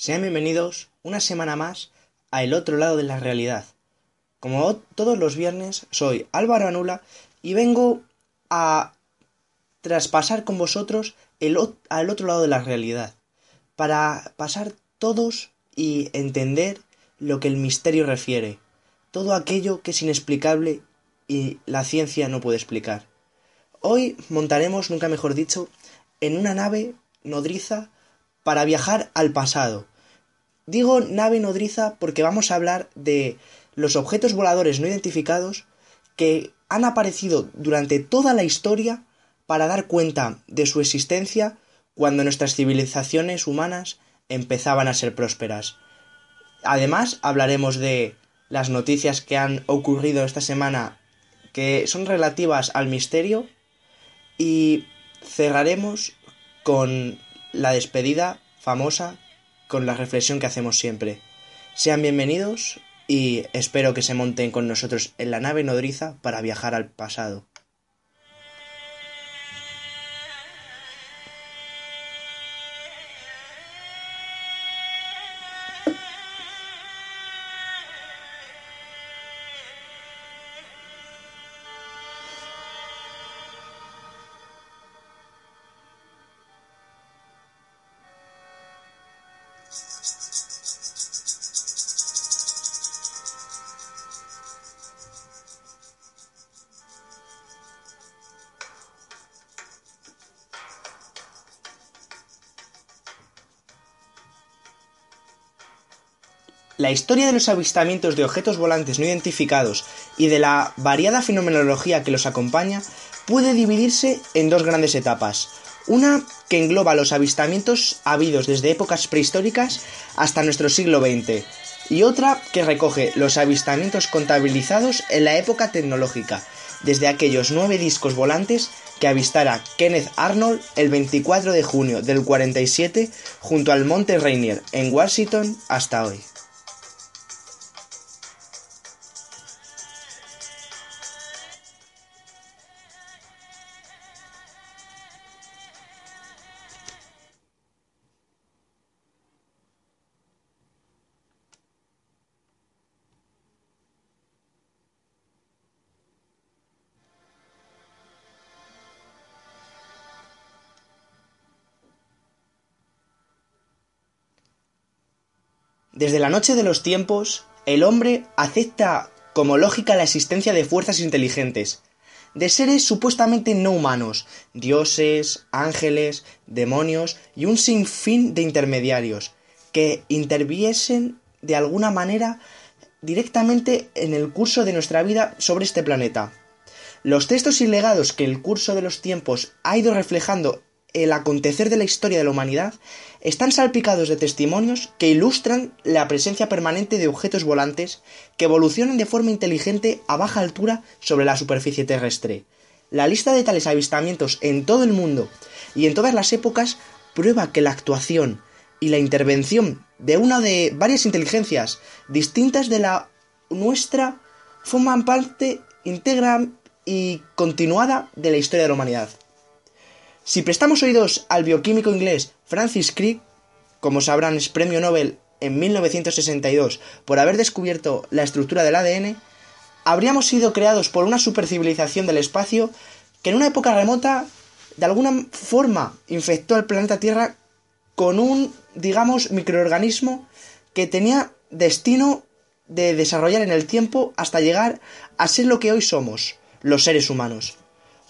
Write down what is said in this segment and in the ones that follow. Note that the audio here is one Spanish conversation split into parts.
Sean bienvenidos una semana más a El otro lado de la realidad. Como todos los viernes, soy Álvaro Anula y vengo a traspasar con vosotros el, al otro lado de la realidad, para pasar todos y entender lo que el misterio refiere, todo aquello que es inexplicable y la ciencia no puede explicar. Hoy montaremos, nunca mejor dicho, en una nave nodriza para viajar al pasado. Digo nave nodriza porque vamos a hablar de los objetos voladores no identificados que han aparecido durante toda la historia para dar cuenta de su existencia cuando nuestras civilizaciones humanas empezaban a ser prósperas. Además, hablaremos de las noticias que han ocurrido esta semana que son relativas al misterio y cerraremos con la despedida famosa con la reflexión que hacemos siempre. Sean bienvenidos y espero que se monten con nosotros en la nave nodriza para viajar al pasado. La historia de los avistamientos de objetos volantes no identificados y de la variada fenomenología que los acompaña puede dividirse en dos grandes etapas. Una que engloba los avistamientos habidos desde épocas prehistóricas hasta nuestro siglo XX y otra que recoge los avistamientos contabilizados en la época tecnológica, desde aquellos nueve discos volantes que avistara Kenneth Arnold el 24 de junio del 47 junto al Monte Rainier en Washington hasta hoy. Desde la noche de los tiempos, el hombre acepta como lógica la existencia de fuerzas inteligentes, de seres supuestamente no humanos, dioses, ángeles, demonios y un sinfín de intermediarios, que interviesen de alguna manera directamente en el curso de nuestra vida sobre este planeta. Los textos y legados que el curso de los tiempos ha ido reflejando el acontecer de la historia de la humanidad están salpicados de testimonios que ilustran la presencia permanente de objetos volantes que evolucionan de forma inteligente a baja altura sobre la superficie terrestre. La lista de tales avistamientos en todo el mundo y en todas las épocas prueba que la actuación y la intervención de una de varias inteligencias distintas de la nuestra forman parte íntegra y continuada de la historia de la humanidad. Si prestamos oídos al bioquímico inglés Francis Crick, como sabrán es premio Nobel en 1962 por haber descubierto la estructura del ADN, habríamos sido creados por una supercivilización del espacio que en una época remota de alguna forma infectó al planeta Tierra con un, digamos, microorganismo que tenía destino de desarrollar en el tiempo hasta llegar a ser lo que hoy somos, los seres humanos.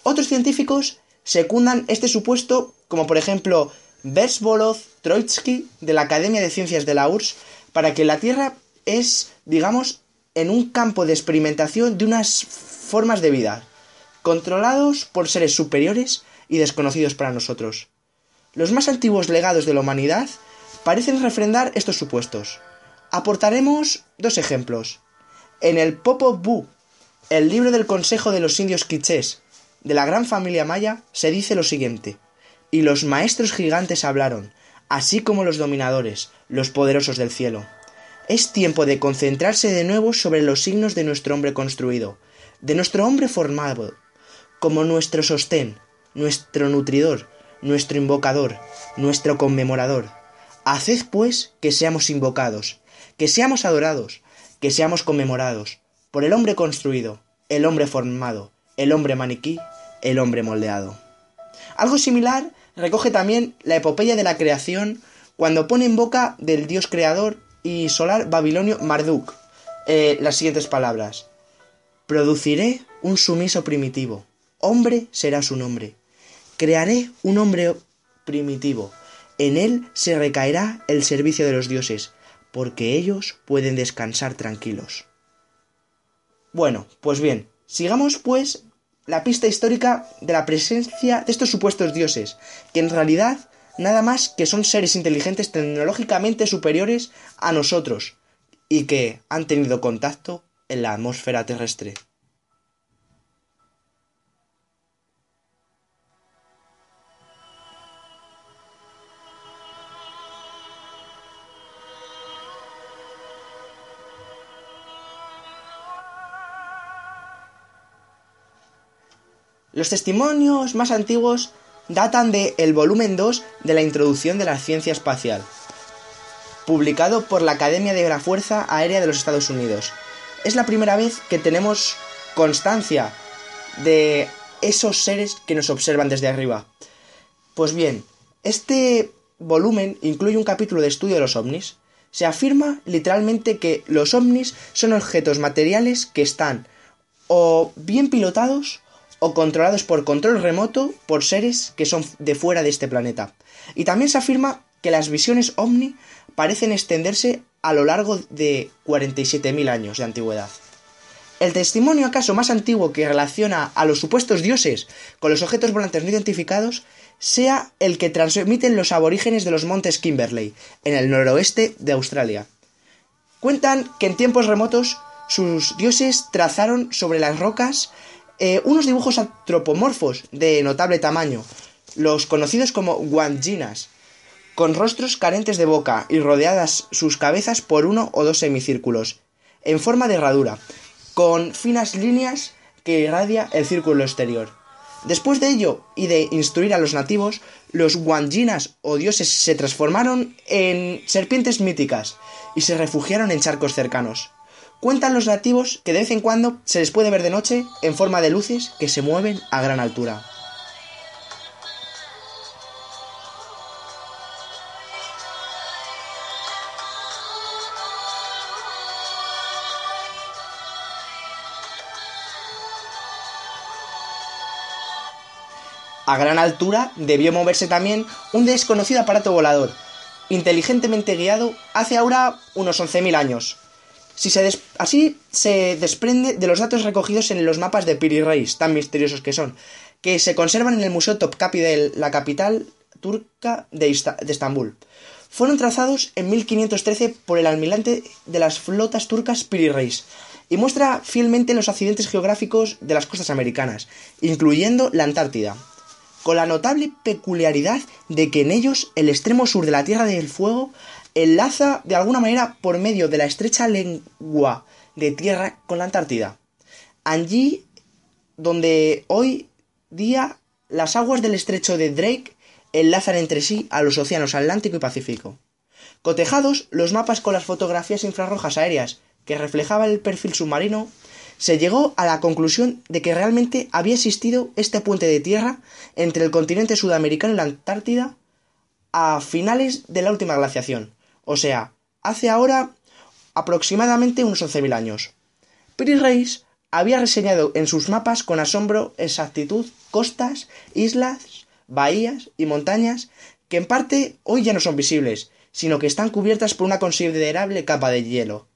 Otros científicos secundan este supuesto, como por ejemplo Versbolov Troitsky de la Academia de Ciencias de la URSS, para que la Tierra es, digamos, en un campo de experimentación de unas formas de vida, controlados por seres superiores y desconocidos para nosotros. Los más antiguos legados de la humanidad parecen refrendar estos supuestos. Aportaremos dos ejemplos. En el Popol Vuh, el libro del Consejo de los Indios Quichés, de la gran familia maya se dice lo siguiente: Y los maestros gigantes hablaron, así como los dominadores, los poderosos del cielo. Es tiempo de concentrarse de nuevo sobre los signos de nuestro hombre construido, de nuestro hombre formado, como nuestro sostén, nuestro nutridor, nuestro invocador, nuestro conmemorador. Haced pues que seamos invocados, que seamos adorados, que seamos conmemorados, por el hombre construido, el hombre formado, el hombre maniquí, el hombre moldeado. Algo similar recoge también la epopeya de la creación cuando pone en boca del dios creador y solar babilonio Marduk eh, las siguientes palabras. Produciré un sumiso primitivo, hombre será su nombre. Crearé un hombre primitivo, en él se recaerá el servicio de los dioses, porque ellos pueden descansar tranquilos. Bueno, pues bien, sigamos pues la pista histórica de la presencia de estos supuestos dioses, que en realidad nada más que son seres inteligentes tecnológicamente superiores a nosotros y que han tenido contacto en la atmósfera terrestre. Los testimonios más antiguos datan de el volumen 2 de la Introducción de la Ciencia Espacial, publicado por la Academia de la Fuerza Aérea de los Estados Unidos. Es la primera vez que tenemos constancia de esos seres que nos observan desde arriba. Pues bien, este volumen incluye un capítulo de estudio de los ovnis. Se afirma literalmente que los ovnis son objetos materiales que están o bien pilotados o controlados por control remoto por seres que son de fuera de este planeta. Y también se afirma que las visiones ovni parecen extenderse a lo largo de 47.000 años de antigüedad. El testimonio acaso más antiguo que relaciona a los supuestos dioses con los objetos volantes no identificados sea el que transmiten los aborígenes de los montes Kimberley, en el noroeste de Australia. Cuentan que en tiempos remotos sus dioses trazaron sobre las rocas eh, unos dibujos antropomorfos de notable tamaño, los conocidos como guanginas, con rostros carentes de boca y rodeadas sus cabezas por uno o dos semicírculos, en forma de herradura, con finas líneas que irradia el círculo exterior. Después de ello y de instruir a los nativos, los guanginas o dioses se transformaron en serpientes míticas y se refugiaron en charcos cercanos. Cuentan los nativos que de vez en cuando se les puede ver de noche en forma de luces que se mueven a gran altura. A gran altura debió moverse también un desconocido aparato volador, inteligentemente guiado hace ahora unos 11.000 años, si se así se desprende de los datos recogidos en los mapas de Piri Reis, tan misteriosos que son, que se conservan en el Museo Topkapi de la capital turca de, Estambul. Fueron trazados en 1513 por el almirante de las flotas turcas Piri Reis y muestra fielmente los accidentes geográficos de las costas americanas, incluyendo la Antártida, con la notable peculiaridad de que en ellos el extremo sur de la Tierra del Fuego enlaza de alguna manera por medio de la estrecha lengua de tierra con la Antártida. Allí donde hoy día las aguas del estrecho de Drake enlazan entre sí a los océanos Atlántico y Pacífico. Cotejados los mapas con las fotografías infrarrojas aéreas que reflejaban el perfil submarino, se llegó a la conclusión de que realmente había existido este puente de tierra entre el continente sudamericano y la Antártida a finales de la última glaciación, o sea, hace ahora aproximadamente unos 11.000 años. Piri Reis había reseñado en sus mapas con asombro exactitud costas, islas, bahías y montañas que en parte hoy ya no son visibles, sino que están cubiertas por una considerable capa de hielo.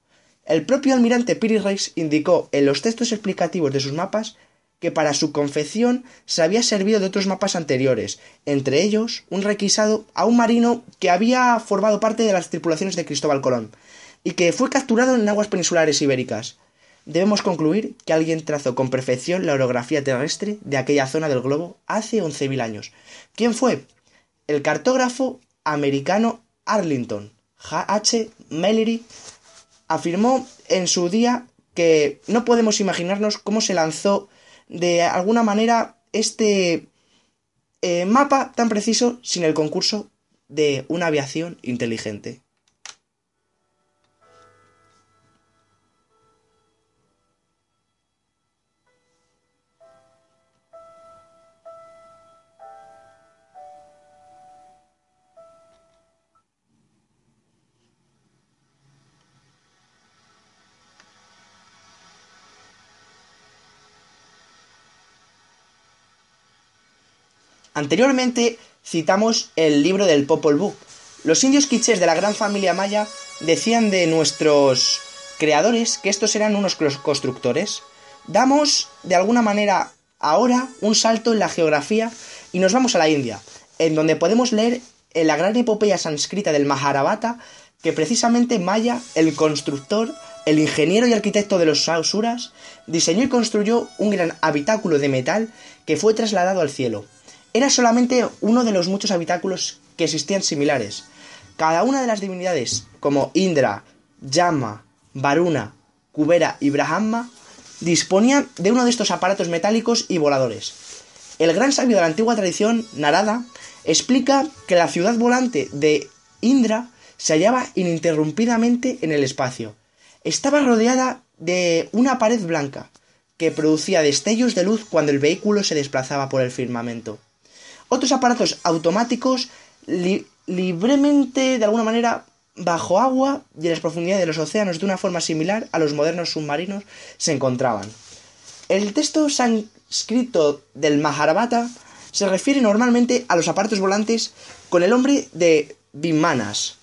El propio almirante Piri Reis indicó en los textos explicativos de sus mapas que para su confección se había servido de otros mapas anteriores, entre ellos un requisado a un marino que había formado parte de las tripulaciones de Cristóbal Colón, y que fue capturado en aguas peninsulares ibéricas. Debemos concluir que alguien trazó con perfección la orografía terrestre de aquella zona del globo hace 11.000 años. ¿Quién fue? El cartógrafo americano Arlington H. Mallory afirmó en su día que no podemos imaginarnos cómo se lanzó de alguna manera este eh, mapa tan preciso sin el concurso de una aviación inteligente. Anteriormente citamos el libro del Popol Vuh. Los indios quichés de la gran familia maya decían de nuestros creadores que estos eran unos constructores. Damos, de alguna manera, ahora un salto en la geografía y nos vamos a la India, en donde podemos leer en la gran epopeya sánscrita del Maharabata que precisamente Maya, el constructor, el ingeniero y arquitecto de los Asuras, diseñó y construyó un gran habitáculo de metal que fue trasladado al cielo era solamente uno de los muchos habitáculos que existían similares. Cada una de las divinidades, como Indra, Yama, Varuna, Kubera y Brahma, disponían de uno de estos aparatos metálicos y voladores. El gran sabio de la antigua tradición, Narada, explica que la ciudad volante de Indra se hallaba ininterrumpidamente en el espacio. Estaba rodeada de una pared blanca, que producía destellos de luz cuando el vehículo se desplazaba por el firmamento. Otros aparatos automáticos libremente, de alguna manera, bajo agua y en las profundidades de los océanos de una forma similar a los modernos submarinos se encontraban. El texto sánscrito del Maharabata se refiere normalmente a los aparatos volantes con el nombre de Vimanas,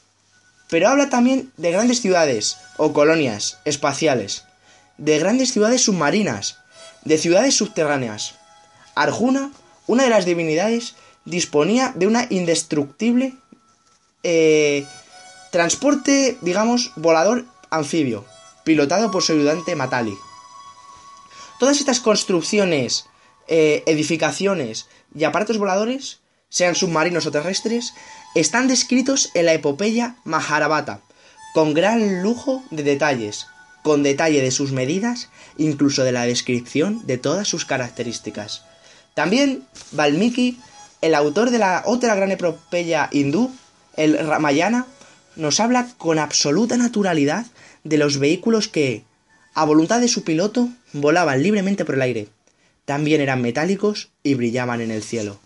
pero habla también de grandes ciudades o colonias espaciales, de grandes ciudades submarinas, de ciudades subterráneas. Arjuna una de las divinidades disponía de una indestructible eh, transporte, digamos, volador anfibio, pilotado por su ayudante Matali. Todas estas construcciones, eh, edificaciones y aparatos voladores, sean submarinos o terrestres, están descritos en la epopeya Maharabata, con gran lujo de detalles, con detalle de sus medidas, incluso de la descripción de todas sus características. También Valmiki, el autor de la otra gran epopeya hindú, el Ramayana, nos habla con absoluta naturalidad de los vehículos que, a voluntad de su piloto, volaban libremente por el aire. También eran metálicos y brillaban en el cielo.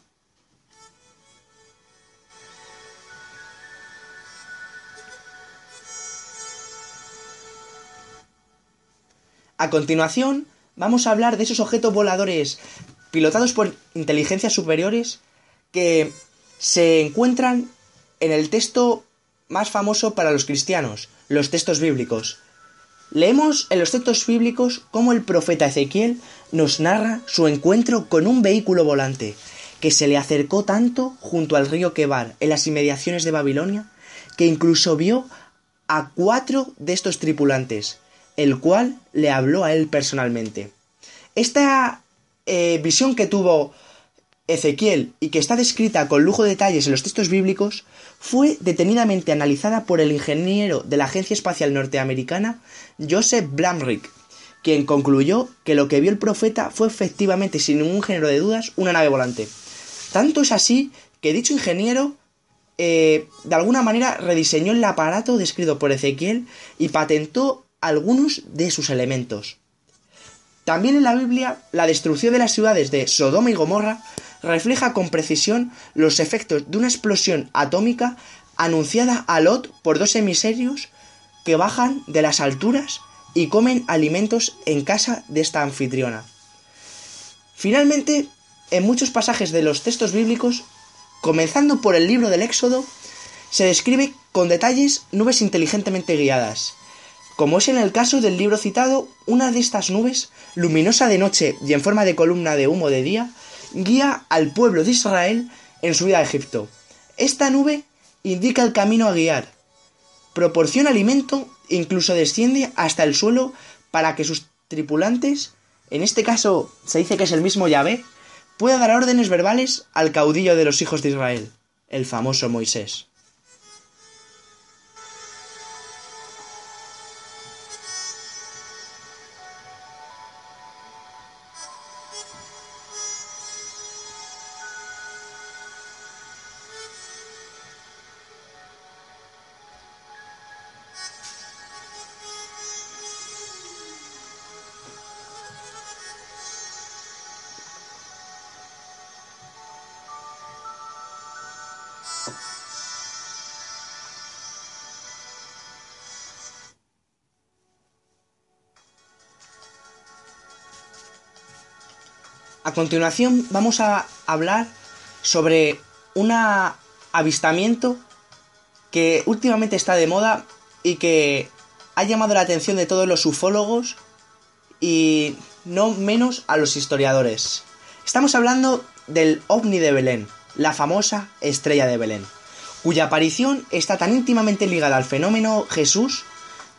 A continuación, vamos a hablar de esos objetos voladores pilotados por inteligencias superiores que se encuentran en el texto más famoso para los cristianos, los textos bíblicos. Leemos en los textos bíblicos cómo el profeta Ezequiel nos narra su encuentro con un vehículo volante que se le acercó tanto junto al río Quebar en las inmediaciones de Babilonia que incluso vio a cuatro de estos tripulantes, el cual le habló a él personalmente. Esta eh, visión que tuvo Ezequiel y que está descrita con lujo de detalles en los textos bíblicos fue detenidamente analizada por el ingeniero de la Agencia Espacial Norteamericana Joseph Blamrick, quien concluyó que lo que vio el profeta fue efectivamente, sin ningún género de dudas, una nave volante. Tanto es así que dicho ingeniero eh, de alguna manera rediseñó el aparato descrito por Ezequiel y patentó algunos de sus elementos. También en la Biblia, la destrucción de las ciudades de Sodoma y Gomorra refleja con precisión los efectos de una explosión atómica anunciada a Lot por dos emisarios que bajan de las alturas y comen alimentos en casa de esta anfitriona. Finalmente, en muchos pasajes de los textos bíblicos, comenzando por el libro del Éxodo, se describe con detalles nubes inteligentemente guiadas. Como es en el caso del libro citado, una de estas nubes, luminosa de noche y en forma de columna de humo de día, guía al pueblo de Israel en su vida a Egipto. Esta nube indica el camino a guiar, proporciona alimento e incluso desciende hasta el suelo para que sus tripulantes, en este caso se dice que es el mismo Yahvé, pueda dar órdenes verbales al caudillo de los hijos de Israel, el famoso Moisés. A continuación vamos a hablar sobre un avistamiento que últimamente está de moda y que ha llamado la atención de todos los ufólogos y no menos a los historiadores. Estamos hablando del ovni de Belén, la famosa estrella de Belén, cuya aparición está tan íntimamente ligada al fenómeno Jesús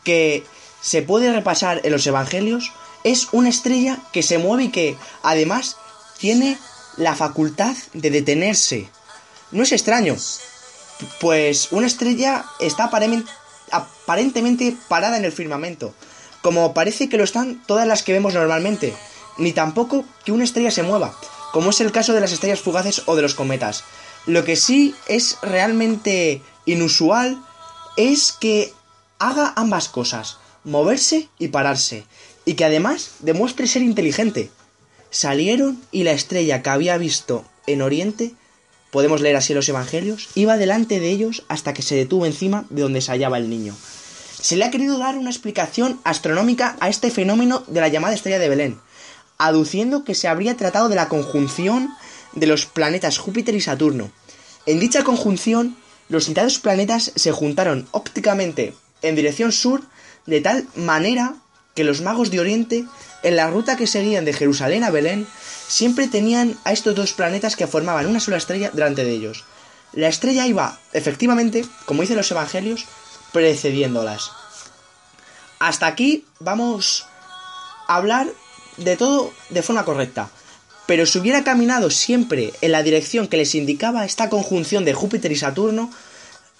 que se puede repasar en los evangelios es una estrella que se mueve y que, además, tiene la facultad de detenerse. No es extraño, pues una estrella está aparentemente parada en el firmamento, como parece que lo están todas las que vemos normalmente, ni tampoco que una estrella se mueva, como es el caso de las estrellas fugaces o de los cometas. Lo que sí es realmente inusual es que haga ambas cosas, moverse y pararse, y que además demuestre ser inteligente. Salieron y la estrella que había visto en Oriente, podemos leer así los Evangelios, iba delante de ellos hasta que se detuvo encima de donde se hallaba el niño. Se le ha querido dar una explicación astronómica a este fenómeno de la llamada estrella de Belén, aduciendo que se habría tratado de la conjunción de los planetas Júpiter y Saturno. En dicha conjunción, los citados planetas se juntaron ópticamente en dirección sur de tal manera que los magos de Oriente, en la ruta que seguían de Jerusalén a Belén, siempre tenían a estos dos planetas que formaban una sola estrella delante de ellos. La estrella iba, efectivamente, como dicen los evangelios, precediéndolas. Hasta aquí vamos a hablar de todo de forma correcta. Pero si hubiera caminado siempre en la dirección que les indicaba esta conjunción de Júpiter y Saturno,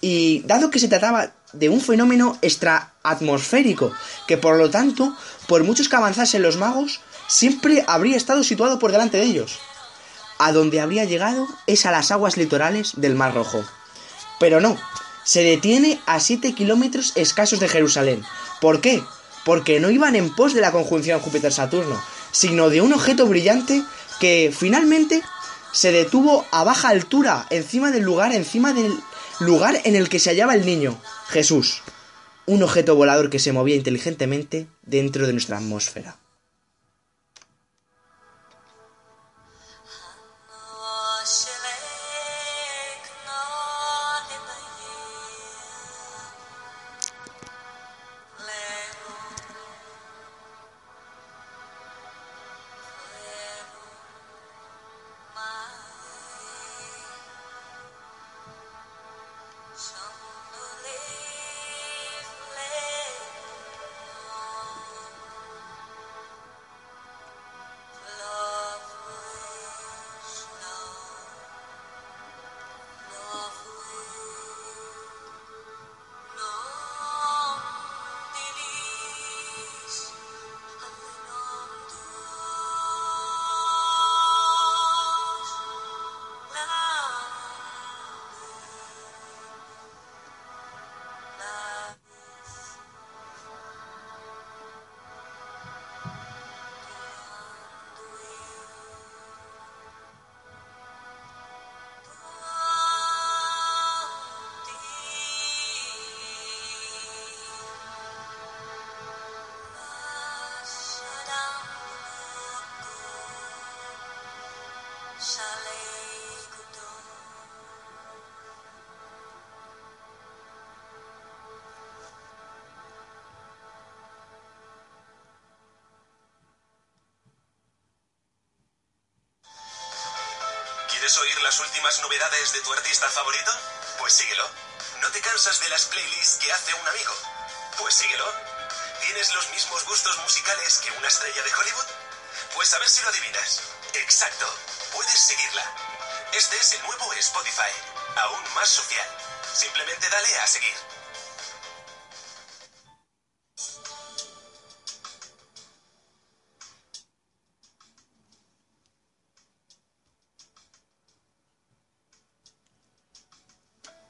y dado que se trataba de un fenómeno extraatmosférico, que por lo tanto, por muchos que avanzasen los magos, siempre habría estado situado por delante de ellos. A donde habría llegado es a las aguas litorales del Mar Rojo. Pero no, se detiene a 7 kilómetros escasos de Jerusalén. ¿Por qué? Porque no iban en pos de la conjunción Júpiter-Saturno, sino de un objeto brillante que finalmente se detuvo a baja altura, encima del lugar, encima del lugar en el que se hallaba el niño, Jesús, un objeto volador que se movía inteligentemente dentro de nuestra atmósfera. ¿Quieres oír las últimas novedades de tu artista favorito? Pues síguelo. ¿No te cansas de las playlists que hace un amigo? Pues síguelo. ¿Tienes los mismos gustos musicales que una estrella de Hollywood? Pues a ver si lo adivinas. Exacto. Puedes seguirla. Este es el nuevo Spotify. Aún más social. Simplemente dale a seguir.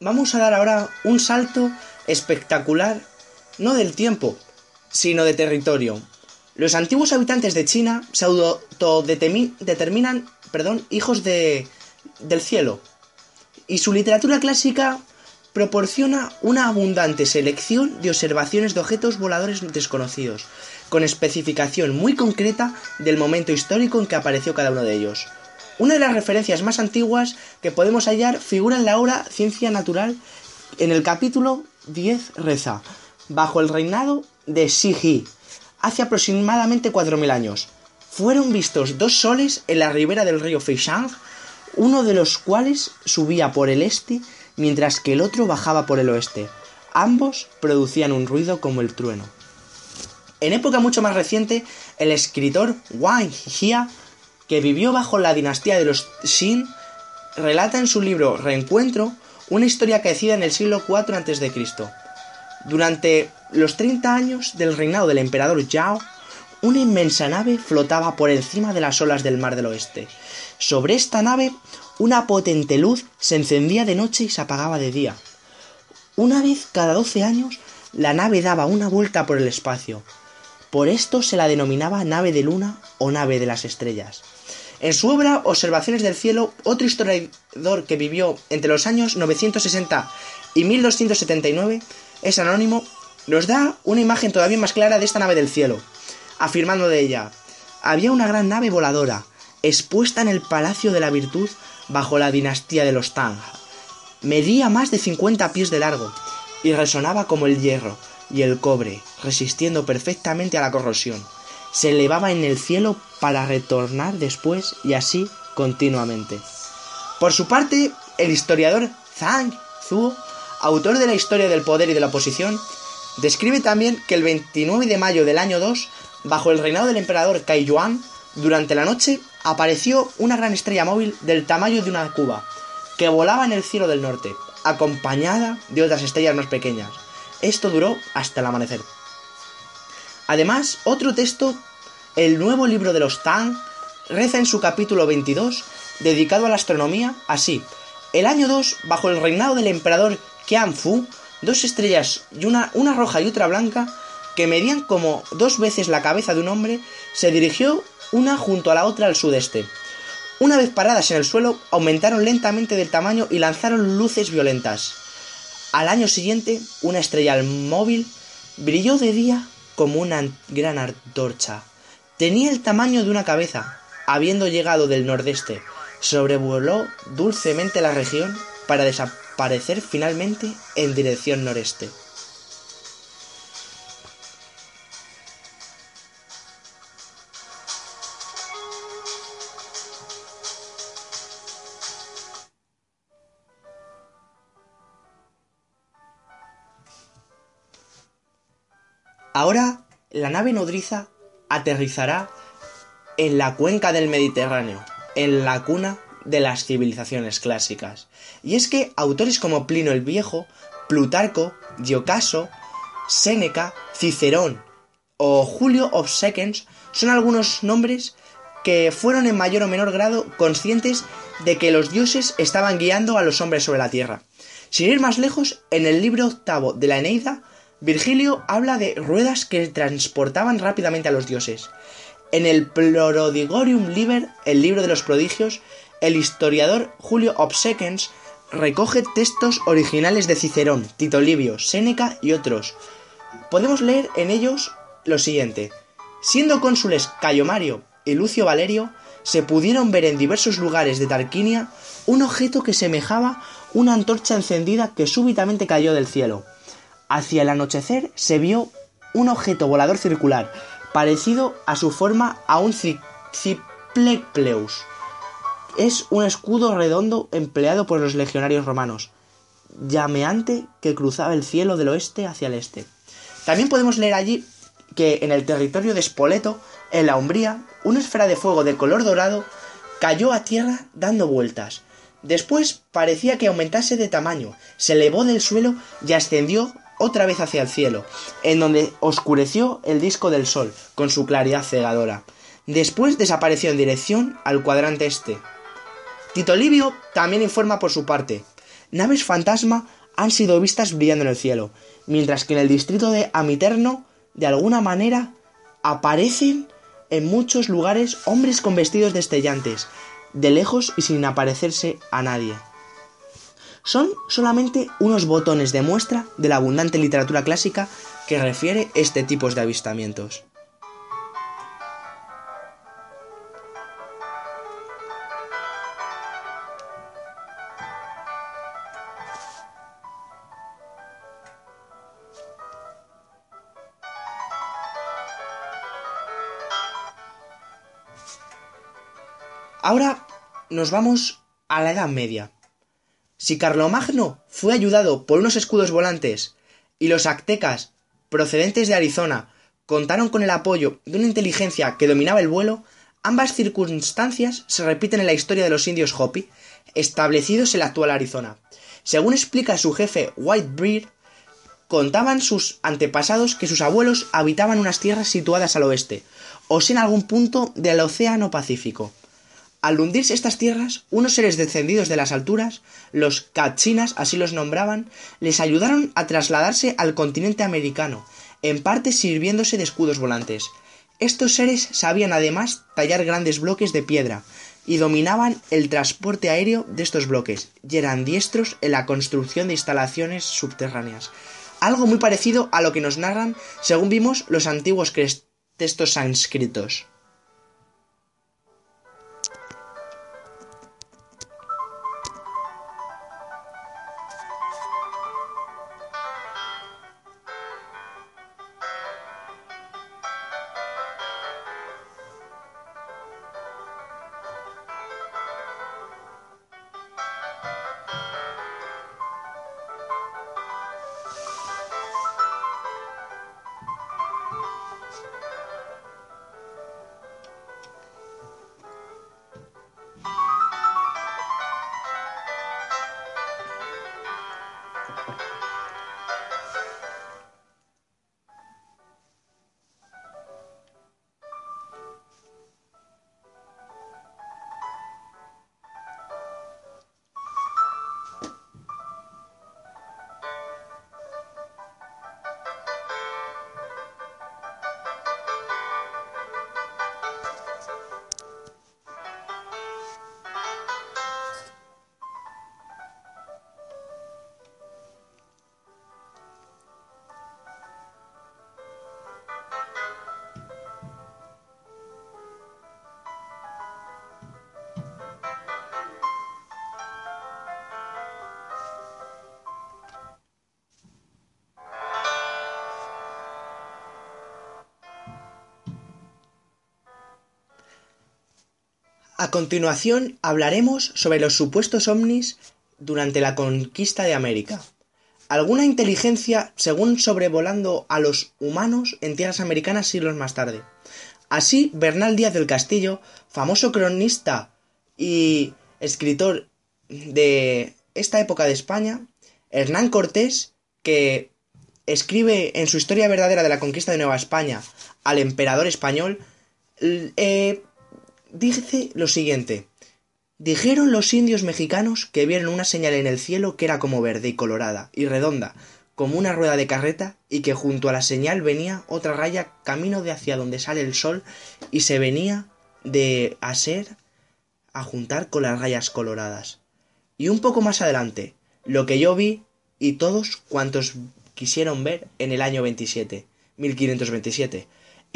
Vamos a dar ahora un salto espectacular, no del tiempo, sino de territorio. Los antiguos habitantes de China se autodeterminan perdón, hijos de, del cielo, y su literatura clásica proporciona una abundante selección de observaciones de objetos voladores desconocidos, con especificación muy concreta del momento histórico en que apareció cada uno de ellos. Una de las referencias más antiguas que podemos hallar figura en la obra Ciencia Natural en el capítulo 10 reza, bajo el reinado de Shi hace aproximadamente 4.000 años. Fueron vistos dos soles en la ribera del río Feishang, uno de los cuales subía por el este mientras que el otro bajaba por el oeste. Ambos producían un ruido como el trueno. En época mucho más reciente, el escritor Wang Jia que vivió bajo la dinastía de los Xin, relata en su libro Reencuentro una historia acaecida en el siglo IV a.C. Durante los 30 años del reinado del emperador Yao, una inmensa nave flotaba por encima de las olas del mar del oeste. Sobre esta nave, una potente luz se encendía de noche y se apagaba de día. Una vez cada 12 años, la nave daba una vuelta por el espacio. Por esto se la denominaba nave de luna o nave de las estrellas. En su obra Observaciones del cielo, otro historiador que vivió entre los años 960 y 1279, es anónimo, nos da una imagen todavía más clara de esta nave del cielo, afirmando de ella, había una gran nave voladora, expuesta en el Palacio de la Virtud bajo la dinastía de los Tang. Medía más de 50 pies de largo y resonaba como el hierro y el cobre, resistiendo perfectamente a la corrosión se elevaba en el cielo para retornar después y así continuamente. Por su parte, el historiador Zhang Zuo, autor de la historia del poder y de la oposición, describe también que el 29 de mayo del año 2, bajo el reinado del emperador Kai Yuan, durante la noche apareció una gran estrella móvil del tamaño de una cuba, que volaba en el cielo del norte, acompañada de otras estrellas más pequeñas. Esto duró hasta el amanecer. Además, otro texto, el nuevo libro de los Tang, reza en su capítulo 22, dedicado a la astronomía, así. El año 2, bajo el reinado del emperador Qianfu, dos estrellas, una roja y otra blanca, que medían como dos veces la cabeza de un hombre, se dirigió una junto a la otra al sudeste. Una vez paradas en el suelo, aumentaron lentamente del tamaño y lanzaron luces violentas. Al año siguiente, una estrella móvil brilló de día como una gran antorcha. Tenía el tamaño de una cabeza. Habiendo llegado del nordeste, sobrevoló dulcemente la región para desaparecer finalmente en dirección noreste. Nave nodriza aterrizará en la cuenca del Mediterráneo, en la cuna de las civilizaciones clásicas. Y es que autores como Plino el Viejo, Plutarco, Diocaso, Séneca, Cicerón o Julio Seconds son algunos nombres que fueron en mayor o menor grado conscientes de que los dioses estaban guiando a los hombres sobre la tierra. Sin ir más lejos, en el libro octavo de la Eneida Virgilio habla de ruedas que transportaban rápidamente a los dioses. En el Prodigorium Liber, el libro de los prodigios, el historiador Julio Obsequens recoge textos originales de Cicerón, Tito Livio, Séneca y otros. Podemos leer en ellos lo siguiente. Siendo cónsules Cayo Mario y Lucio Valerio, se pudieron ver en diversos lugares de Tarquinia un objeto que semejaba una antorcha encendida que súbitamente cayó del cielo. Hacia el anochecer se vio un objeto volador circular, parecido a su forma a un ciplepleus. Es un escudo redondo empleado por los legionarios romanos, llameante que cruzaba el cielo del oeste hacia el este. También podemos leer allí que en el territorio de Spoleto, en la Umbría, una esfera de fuego de color dorado cayó a tierra dando vueltas. Después parecía que aumentase de tamaño, se elevó del suelo y ascendió otra vez hacia el cielo, en donde oscureció el disco del sol con su claridad cegadora. Después desapareció en dirección al cuadrante este. Tito Livio también informa por su parte. Naves fantasma han sido vistas brillando en el cielo, mientras que en el distrito de Amiterno, de alguna manera, aparecen en muchos lugares hombres con vestidos destellantes, de lejos y sin aparecerse a nadie. Son solamente unos botones de muestra de la abundante literatura clásica que refiere este tipo de avistamientos. Ahora nos vamos a la Edad Media. Si Carlomagno fue ayudado por unos escudos volantes y los aztecas procedentes de Arizona contaron con el apoyo de una inteligencia que dominaba el vuelo, ambas circunstancias se repiten en la historia de los indios Hopi, establecidos en la actual Arizona. Según explica su jefe Whitebeard, contaban sus antepasados que sus abuelos habitaban unas tierras situadas al oeste, o en algún punto del Océano Pacífico. Al hundirse estas tierras, unos seres descendidos de las alturas, los Kachinas, así los nombraban, les ayudaron a trasladarse al continente americano, en parte sirviéndose de escudos volantes. Estos seres sabían además tallar grandes bloques de piedra, y dominaban el transporte aéreo de estos bloques, y eran diestros en la construcción de instalaciones subterráneas. Algo muy parecido a lo que nos narran, según vimos, los antiguos textos sánscritos. A continuación hablaremos sobre los supuestos ovnis durante la conquista de América. Alguna inteligencia según sobrevolando a los humanos en tierras americanas siglos más tarde. Así, Bernal Díaz del Castillo, famoso cronista y escritor de esta época de España, Hernán Cortés, que escribe en su historia verdadera de la conquista de Nueva España al emperador español, eh, dice lo siguiente. Dijeron los indios mexicanos que vieron una señal en el cielo que era como verde y colorada y redonda, como una rueda de carreta, y que junto a la señal venía otra raya camino de hacia donde sale el sol y se venía de a ser a juntar con las rayas coloradas. Y un poco más adelante, lo que yo vi y todos cuantos quisieron ver en el año 27, 1527,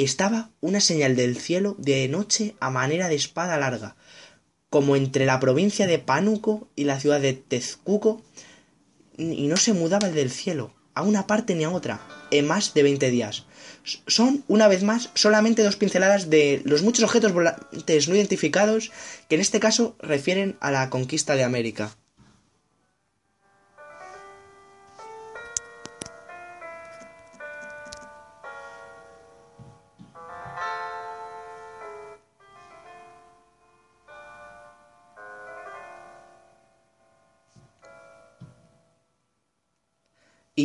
estaba una señal del cielo de noche a manera de espada larga, como entre la provincia de Pánuco y la ciudad de Tezcuco, y no se mudaba el del cielo, a una parte ni a otra, en más de veinte días. Son, una vez más, solamente dos pinceladas de los muchos objetos volantes no identificados que en este caso refieren a la conquista de América.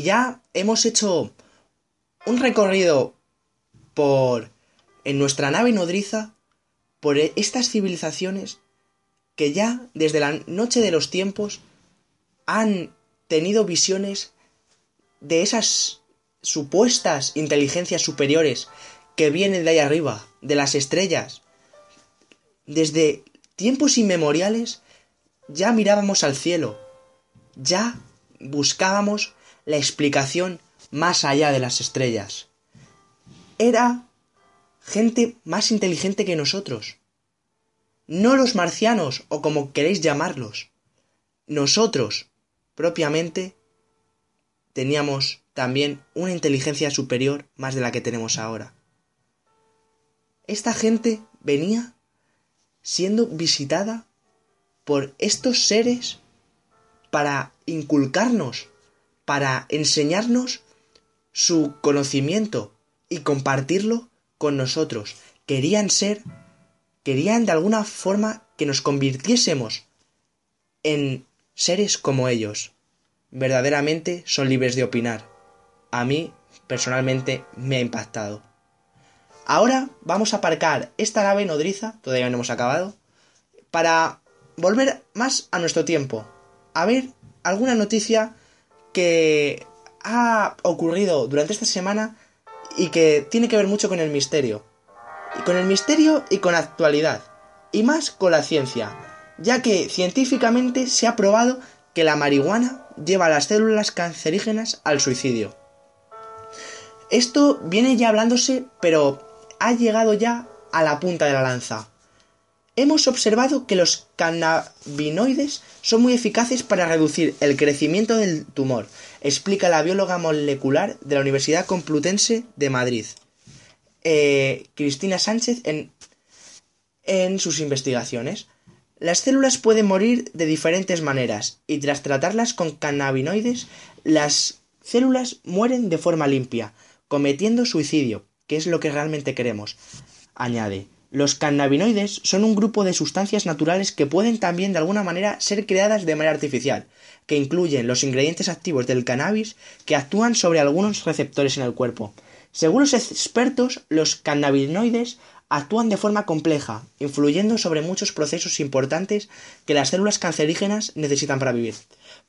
Ya hemos hecho un recorrido por en nuestra nave nodriza por estas civilizaciones que ya desde la noche de los tiempos han tenido visiones de esas supuestas inteligencias superiores que vienen de ahí arriba, de las estrellas. Desde tiempos inmemoriales ya mirábamos al cielo, ya buscábamos la explicación más allá de las estrellas. Era gente más inteligente que nosotros. No los marcianos, o como queréis llamarlos. Nosotros, propiamente, teníamos también una inteligencia superior más de la que tenemos ahora. Esta gente venía siendo visitada por estos seres para inculcarnos para enseñarnos su conocimiento y compartirlo con nosotros. Querían ser, querían de alguna forma que nos convirtiésemos en seres como ellos. Verdaderamente son libres de opinar. A mí, personalmente, me ha impactado. Ahora vamos a aparcar esta nave nodriza, todavía no hemos acabado, para volver más a nuestro tiempo, a ver alguna noticia que ha ocurrido durante esta semana y que tiene que ver mucho con el misterio. Y con el misterio y con la actualidad. Y más con la ciencia, ya que científicamente se ha probado que la marihuana lleva a las células cancerígenas al suicidio. Esto viene ya hablándose, pero ha llegado ya a la punta de la lanza. Hemos observado que los cannabinoides son muy eficaces para reducir el crecimiento del tumor, explica la bióloga molecular de la Universidad Complutense de Madrid, eh, Cristina Sánchez, en, en sus investigaciones. Las células pueden morir de diferentes maneras y tras tratarlas con cannabinoides, las células mueren de forma limpia, cometiendo suicidio, que es lo que realmente queremos, añade. Los cannabinoides son un grupo de sustancias naturales que pueden también de alguna manera ser creadas de manera artificial, que incluyen los ingredientes activos del cannabis que actúan sobre algunos receptores en el cuerpo. Según los expertos, los cannabinoides actúan de forma compleja, influyendo sobre muchos procesos importantes que las células cancerígenas necesitan para vivir.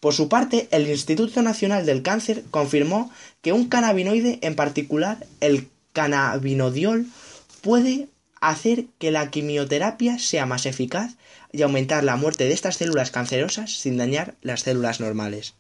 Por su parte, el Instituto Nacional del Cáncer confirmó que un cannabinoide, en particular el cannabinodiol, puede hacer que la quimioterapia sea más eficaz y aumentar la muerte de estas células cancerosas sin dañar las células normales.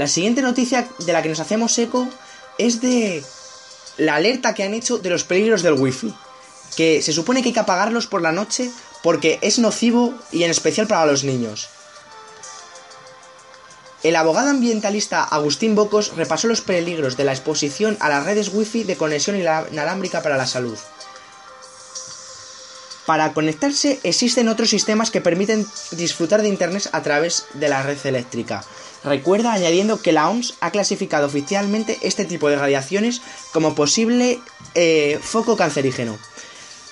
La siguiente noticia de la que nos hacemos eco es de la alerta que han hecho de los peligros del wifi. Que se supone que hay que apagarlos por la noche porque es nocivo y en especial para los niños. El abogado ambientalista Agustín Bocos repasó los peligros de la exposición a las redes wifi de conexión inalámbrica para la salud. Para conectarse existen otros sistemas que permiten disfrutar de Internet a través de la red eléctrica, Recuerda añadiendo que la OMS ha clasificado oficialmente este tipo de radiaciones como posible eh, foco cancerígeno.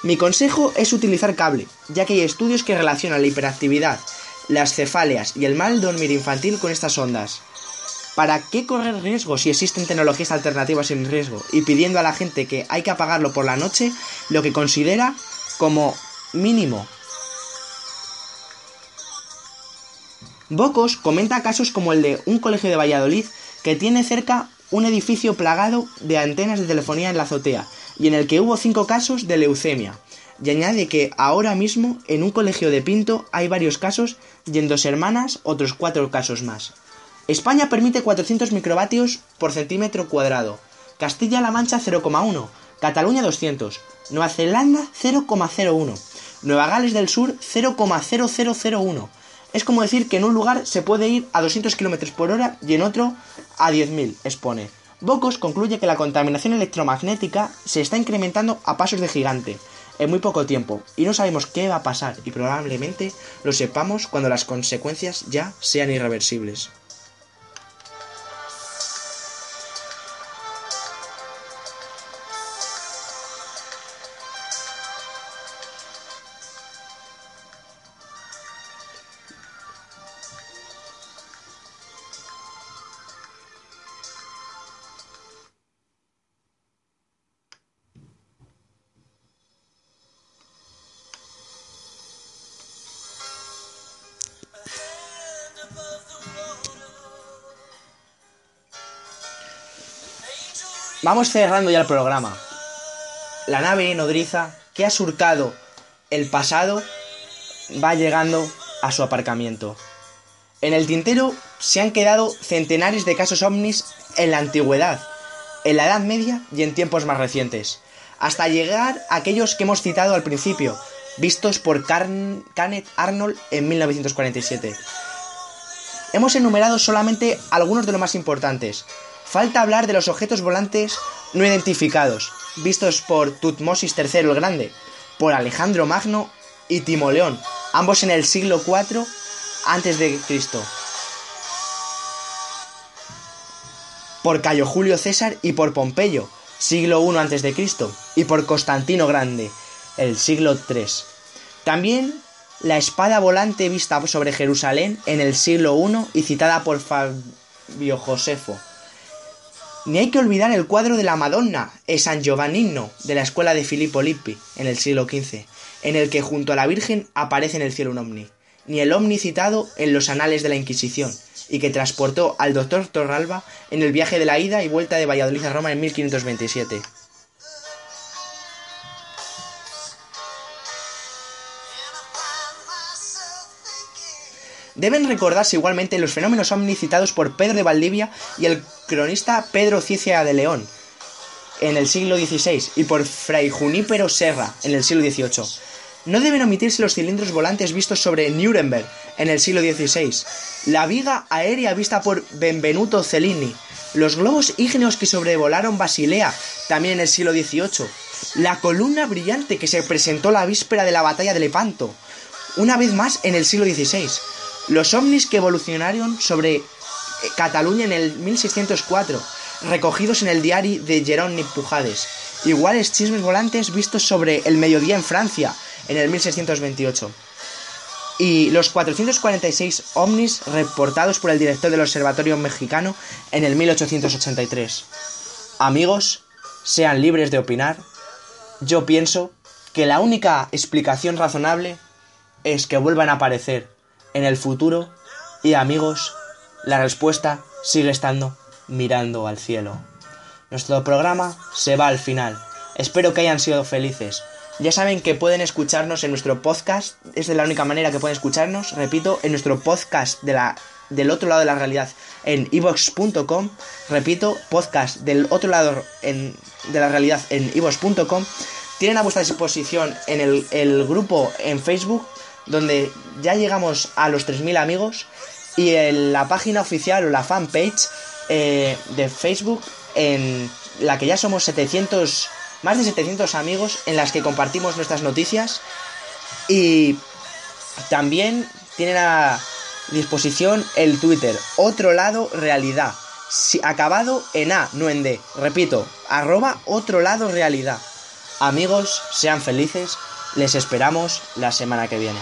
Mi consejo es utilizar cable, ya que hay estudios que relacionan la hiperactividad, las cefaleas y el mal dormir infantil con estas ondas. ¿Para qué correr riesgo si existen tecnologías alternativas sin riesgo? Y pidiendo a la gente que hay que apagarlo por la noche, lo que considera como mínimo. Bocos comenta casos como el de un colegio de Valladolid que tiene cerca un edificio plagado de antenas de telefonía en la azotea y en el que hubo cinco casos de leucemia. Y añade que ahora mismo en un colegio de Pinto hay varios casos y en dos hermanas otros cuatro casos más. España permite 400 microvatios por centímetro cuadrado. Castilla-La Mancha 0,1. Cataluña 200. Nueva Zelanda 0,01. Nueva Gales del Sur 0,0001. Es como decir que en un lugar se puede ir a 200 km por hora y en otro a 10.000, expone. Bocos concluye que la contaminación electromagnética se está incrementando a pasos de gigante en muy poco tiempo y no sabemos qué va a pasar y probablemente lo sepamos cuando las consecuencias ya sean irreversibles. Vamos cerrando ya el programa. La nave nodriza que ha surcado el pasado va llegando a su aparcamiento. En el tintero se han quedado centenares de casos ovnis en la antigüedad, en la Edad Media y en tiempos más recientes, hasta llegar a aquellos que hemos citado al principio, vistos por Kenneth Arnold en 1947. Hemos enumerado solamente algunos de los más importantes, Falta hablar de los objetos volantes no identificados, vistos por Tutmosis III el Grande, por Alejandro Magno y Timoleón, ambos en el siglo IV a.C. Por Cayo Julio César y por Pompeyo, siglo I a.C. y por Constantino Grande, el siglo III. También la espada volante vista sobre Jerusalén en el siglo I y citada por Fabio Josefo ni hay que olvidar el cuadro de la Madonna e San Giovannino de la escuela de Filippo Lippi en el siglo XV, en el que junto a la Virgen aparece en el cielo un ovni, ni el ovni citado en los anales de la Inquisición, y que transportó al doctor Torralba en el viaje de la ida y vuelta de Valladolid a Roma en 1527. Deben recordarse igualmente los fenómenos ovni citados por Pedro de Valdivia y el cronista Pedro Ciecia de León en el siglo XVI y por Fray Junípero Serra en el siglo XVIII. No deben omitirse los cilindros volantes vistos sobre Nuremberg en el siglo XVI, la viga aérea vista por Benvenuto Cellini, los globos ígneos que sobrevolaron Basilea también en el siglo XVIII, la columna brillante que se presentó la víspera de la batalla de Lepanto, una vez más en el siglo XVI, los ovnis que evolucionaron sobre eh, Cataluña en el 1604, recogidos en el diario de Jerón Pujades. Iguales chismes volantes vistos sobre el mediodía en Francia en el 1628. Y los 446 ovnis reportados por el director del Observatorio Mexicano en el 1883. Amigos, sean libres de opinar. Yo pienso que la única explicación razonable es que vuelvan a aparecer en el futuro y amigos, la respuesta sigue estando mirando al cielo. Nuestro programa se va al final. Espero que hayan sido felices. Ya saben que pueden escucharnos en nuestro podcast. Esta es la única manera que pueden escucharnos. Repito, en nuestro podcast de la, del otro lado de la realidad en evox.com. Repito, podcast del otro lado de la realidad en evox.com. Tienen a vuestra disposición en el, el grupo en Facebook donde ya llegamos a los 3.000 amigos y en la página oficial o la fanpage eh, de Facebook en la que ya somos 700, más de 700 amigos en las que compartimos nuestras noticias y también tienen a, disposición el Twitter, otro lado realidad. acabado en A, no en D. Repito, arroba otro lado realidad. Amigos, sean felices, les esperamos la semana que viene.